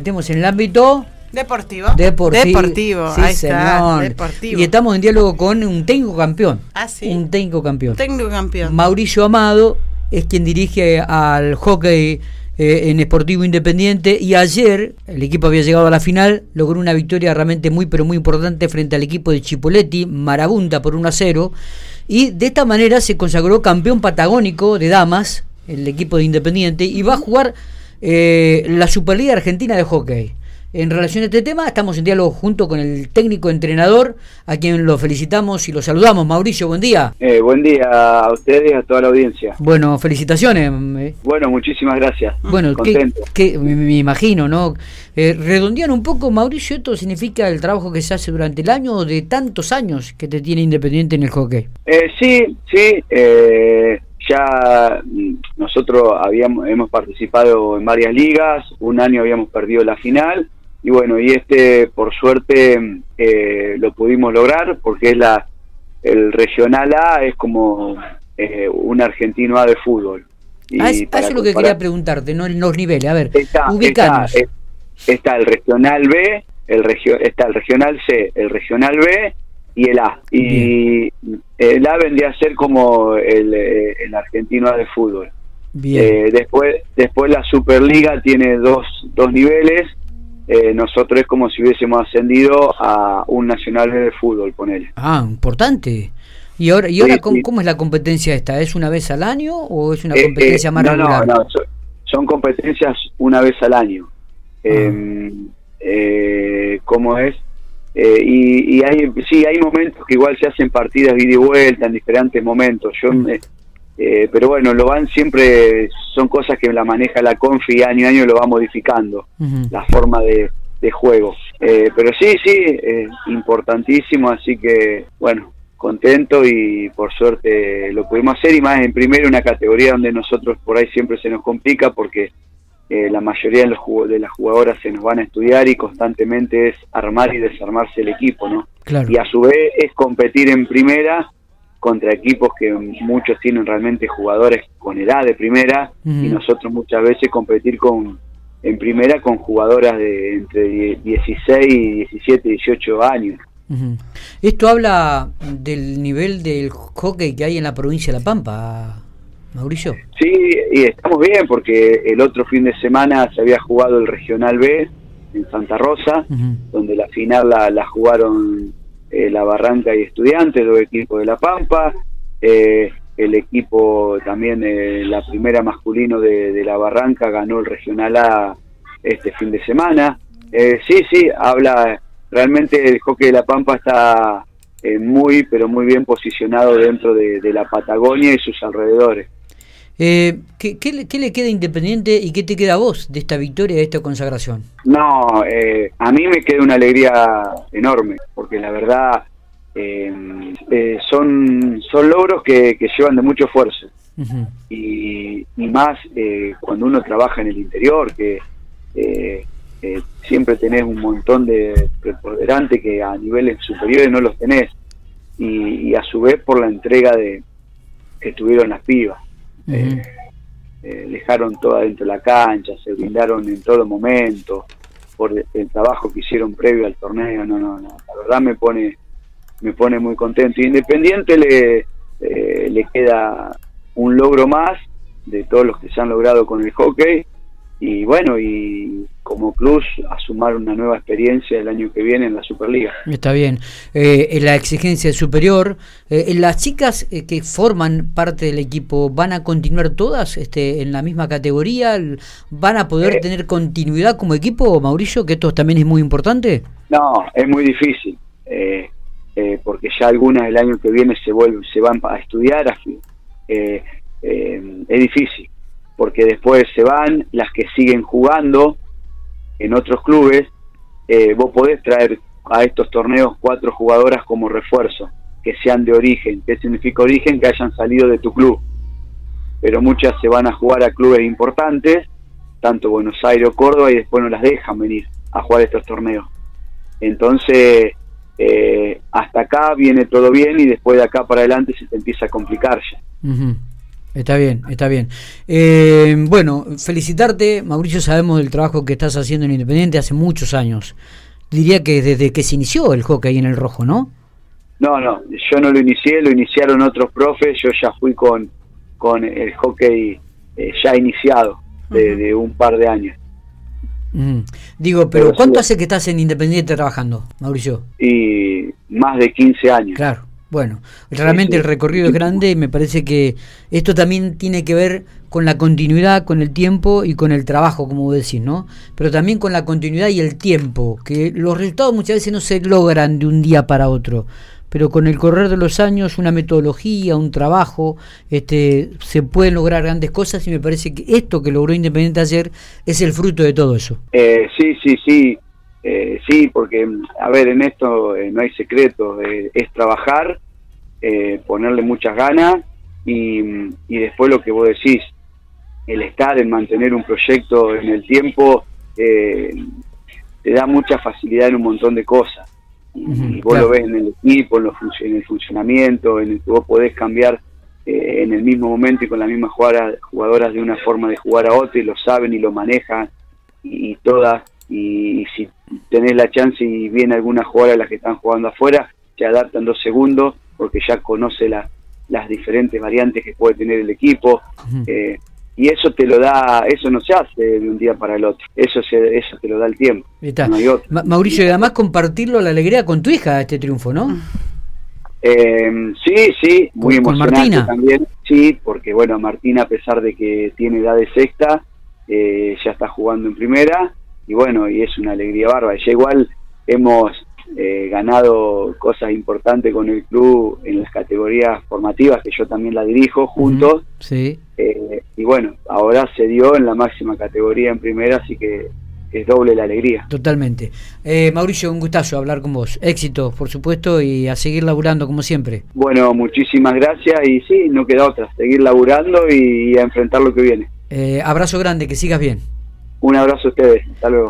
Estamos en el ámbito Deportivo. deportivo. Deportivo, Sí, ahí está, señor. deportivo. Y estamos en diálogo con un técnico campeón. Ah, sí. Un técnico campeón. Técnico campeón. Mauricio Amado es quien dirige al hockey eh, en Esportivo Independiente y ayer el equipo había llegado a la final, logró una victoria realmente muy pero muy importante frente al equipo de Chipoletti, Marabunta por 1 a 0 y de esta manera se consagró campeón patagónico de damas, el equipo de Independiente y va a jugar eh, la Superliga Argentina de Hockey. En relación a este tema, estamos en diálogo junto con el técnico entrenador, a quien lo felicitamos y lo saludamos. Mauricio, buen día. Eh, buen día a ustedes y a toda la audiencia. Bueno, felicitaciones. eh. Bueno, muchísimas gracias. Bueno, que, que- me, imagino, ¿no? Eh, redondear un poco, Mauricio, esto significa el trabajo que se hace durante el año o de tantos años que te tiene Independiente en el hockey. Eh, sí, sí. ya nosotros habíamos hemos participado en varias ligas. Un año habíamos perdido la final y bueno, y este por suerte eh, lo pudimos lograr porque es la el regional A es como eh, un argentino A de fútbol. Y Ah, es- para eso es lo que quería preguntarte, ¿no? Los niveles. A ver, está, ubicanos. está el regional B, el regio, está el regional C, el regional B y el A. Y el A vendría a ser como el, eh, el argentino A de fútbol. Bien. Eh, después, después la Superliga tiene dos, dos niveles. Eh, nosotros es como si hubiésemos ascendido a un nacional de fútbol, ponele. ah, importante. ¿Y ahora, y ahora Sí, ¿cómo, sí. cómo es la competencia esta? ¿Es una vez al año o es una Eh, competencia eh, más no, regular? No, no, son, competencias una vez al año. Ah. Eh, eh, ¿Cómo es? Eh, y, y hay, sí, hay momentos que igual se hacen partidas de ida y vuelta en diferentes momentos. Yo, Mm. Eh, pero bueno, lo van siempre, son cosas que la maneja la Confi año a año lo va modificando, la forma de, de juego. Eh, pero sí, sí, eh, importantísimo, así que bueno, contento y por suerte lo pudimos hacer y más en primero una categoría donde nosotros por ahí siempre se nos complica porque eh, la mayoría de, los de las jugadoras se nos van a estudiar y constantemente es armar y desarmarse el equipo, ¿no? Claro. Y a su vez es competir en primera contra equipos que muchos tienen realmente jugadores con edad de primera y nosotros muchas veces competir con en primera con jugadoras de entre die- 16, 17, 18 años. Esto habla del nivel del hockey que hay en la provincia de La Pampa, Mauricio. Sí, y estamos bien porque el otro fin de semana se había jugado el Regional B en Santa Rosa, donde la final la, la jugaron eh, La Barranca y Estudiantes, dos equipos de La Pampa, eh, el equipo también, eh, la primera masculino de, de La Barranca ganó el Regional A este fin de semana. Eh, sí, sí, habla, realmente el hockey de La Pampa está eh, muy, pero muy bien posicionado dentro de, de la Patagonia y sus alrededores. Eh, ¿qué, qué le, qué le queda Independiente y qué te queda a vos de esta victoria, de esta consagración? No, eh, a mí me queda una alegría enorme, porque la verdad eh, eh, son, son logros que, que llevan de mucho esfuerzo. Y, y más eh, cuando uno trabaja en el interior, que siempre tenés un montón de preponderante que a niveles superiores no los tenés. Y, y a su vez por la entrega de que tuvieron las pibas. Eh, eh, dejaron todo adentro de la cancha, se brindaron en todo momento por el trabajo que hicieron previo al torneo, no, no, no, la verdad me pone me pone muy contento. Independiente le, eh, le queda un logro más de todos los que se han logrado con el hockey y bueno, y como club a sumar una nueva experiencia el año que viene en la Superliga. Está bien. Eh, en la exigencia superior, eh, las chicas eh, que forman parte del equipo, ¿van a continuar todas este, en la misma categoría? ¿L- ¿Van a poder Eh. tener continuidad como equipo, Mauricio? Que esto también es muy importante. No, es muy difícil, eh, eh, porque ya algunas el año que viene se vuelven, se van a estudiar. Eh, eh, es difícil, porque después se van las que siguen jugando en otros clubes, eh, vos podés traer a estos torneos cuatro jugadoras como refuerzo, que sean de origen. ¿Qué significa origen? Que hayan salido de tu club. Pero muchas se van a jugar a clubes importantes, tanto Buenos Aires o Córdoba, y después no las dejan venir a jugar estos torneos. Entonces, eh, hasta acá viene todo bien y después de acá para adelante se te empieza a complicar ya. Está bien, está bien. Eh, bueno, felicitarte, Mauricio, sabemos del trabajo que estás haciendo en Independiente hace muchos años. Diría que desde que se inició el hockey en el rojo, ¿no? No, no, yo no lo inicié, lo iniciaron otros profes, yo ya fui con, con el hockey eh, ya iniciado, de, un par de años. Digo, pero, ¿cuánto hace que estás en Independiente trabajando, Mauricio? Y más de 15 años. Claro. Bueno, realmente el recorrido es grande y me parece que esto también tiene que ver con la continuidad, con el tiempo y con el trabajo, como vos decís, ¿no? Pero también con la continuidad y el tiempo, que los resultados muchas veces no se logran de un día para otro, pero con el correr de los años, una metodología, un trabajo, este, se pueden lograr grandes cosas y me parece que esto que logró Independiente ayer es el fruto de todo eso. Eh, sí, sí, sí. Eh, sí, porque, a ver, en esto eh, no hay secreto, eh, es trabajar, ponerle muchas ganas y, y, después lo que vos decís, el estar, en mantener un proyecto en el tiempo, te da mucha facilidad en un montón de cosas. Y, vos lo ves en el equipo, en, en, el funcionamiento, en el que vos podés cambiar en el mismo momento y con las mismas jugadoras, jugadoras de una forma de jugar a otra y lo saben y lo manejan y, y todas y si tenés la chance y viene alguna jugadora de las que están jugando afuera, se adaptan dos segundos porque ya conoce las diferentes variantes que puede tener el equipo. Eh, y eso te lo da, eso no se hace de un día para el otro, eso se, eso te lo da el tiempo. Mauricio, y además compartirlo la alegría con tu hija, este triunfo, ¿no? Eh, sí, sí, muy emocionante también, sí, porque bueno, Martina a pesar de que tiene edad de sexta, eh, ya está jugando en primera, y bueno, y es una alegría bárbara. Ya igual hemos eh, ganado cosas importantes con el club en las categorías formativas, que yo también la dirijo juntos. sí. Eh, y bueno, ahora se dio en la máxima categoría en primera, así que es doble la alegría. Totalmente. Eh, Mauricio, un gustazo hablar con vos. Éxito, por supuesto, y a seguir laburando como siempre. Bueno, muchísimas gracias y sí, no queda otra, seguir laburando y, y a enfrentar lo que viene. abrazo grande, que sigas bien. Un abrazo a ustedes. Hasta luego.